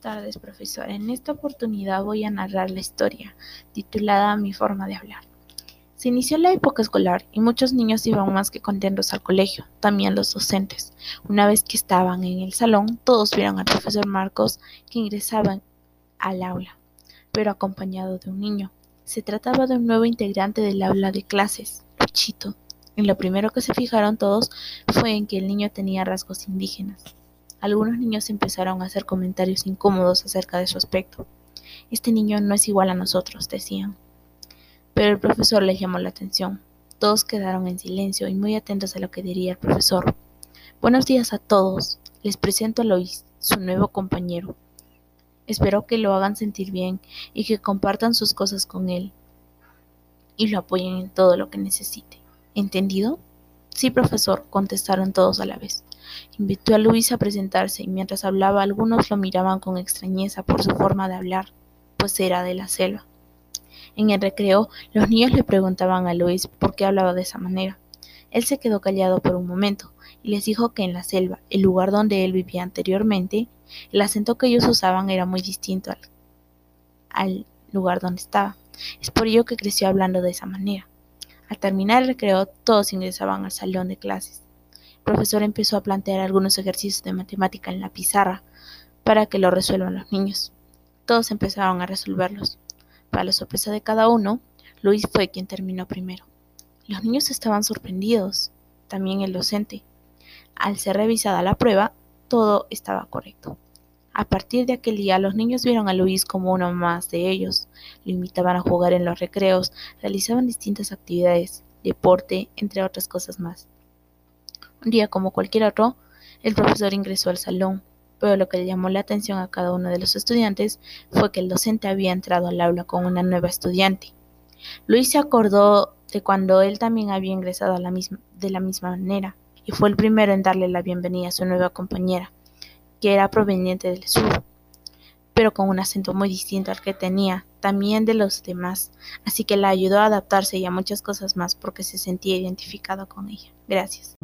tardes, profesor. En esta oportunidad voy a narrar la historia, titulada Mi forma de hablar. Se inició la época escolar y muchos niños iban más que contentos al colegio, también los docentes. Una vez que estaban en el salón, todos vieron al profesor Marcos que ingresaba al aula, pero acompañado de un niño. Se trataba de un nuevo integrante del aula de clases, Luchito. En lo primero que se fijaron todos fue en que el niño tenía rasgos indígenas. Algunos niños empezaron a hacer comentarios incómodos acerca de su aspecto. Este niño no es igual a nosotros, decían. Pero el profesor les llamó la atención. Todos quedaron en silencio y muy atentos a lo que diría el profesor. Buenos días a todos. Les presento a Lois, su nuevo compañero. Espero que lo hagan sentir bien y que compartan sus cosas con él y lo apoyen en todo lo que necesite. ¿Entendido? Sí, profesor, contestaron todos a la vez. Invitó a Luis a presentarse y mientras hablaba algunos lo miraban con extrañeza por su forma de hablar, pues era de la selva. En el recreo, los niños le preguntaban a Luis por qué hablaba de esa manera. Él se quedó callado por un momento y les dijo que en la selva, el lugar donde él vivía anteriormente, el acento que ellos usaban era muy distinto al, al lugar donde estaba. Es por ello que creció hablando de esa manera. Al terminar el recreo, todos ingresaban al salón de clases. Profesor empezó a plantear algunos ejercicios de matemática en la pizarra para que lo resuelvan los niños. Todos empezaron a resolverlos. Para la sorpresa de cada uno, Luis fue quien terminó primero. Los niños estaban sorprendidos, también el docente. Al ser revisada la prueba, todo estaba correcto. A partir de aquel día, los niños vieron a Luis como uno más de ellos. Lo invitaban a jugar en los recreos, realizaban distintas actividades, deporte, entre otras cosas más. Un día como cualquier otro, el profesor ingresó al salón, pero lo que le llamó la atención a cada uno de los estudiantes fue que el docente había entrado al aula con una nueva estudiante. Luis se acordó de cuando él también había ingresado de la misma manera y fue el primero en darle la bienvenida a su nueva compañera, que era proveniente del sur, pero con un acento muy distinto al que tenía también de los demás, así que la ayudó a adaptarse y a muchas cosas más porque se sentía identificado con ella. Gracias.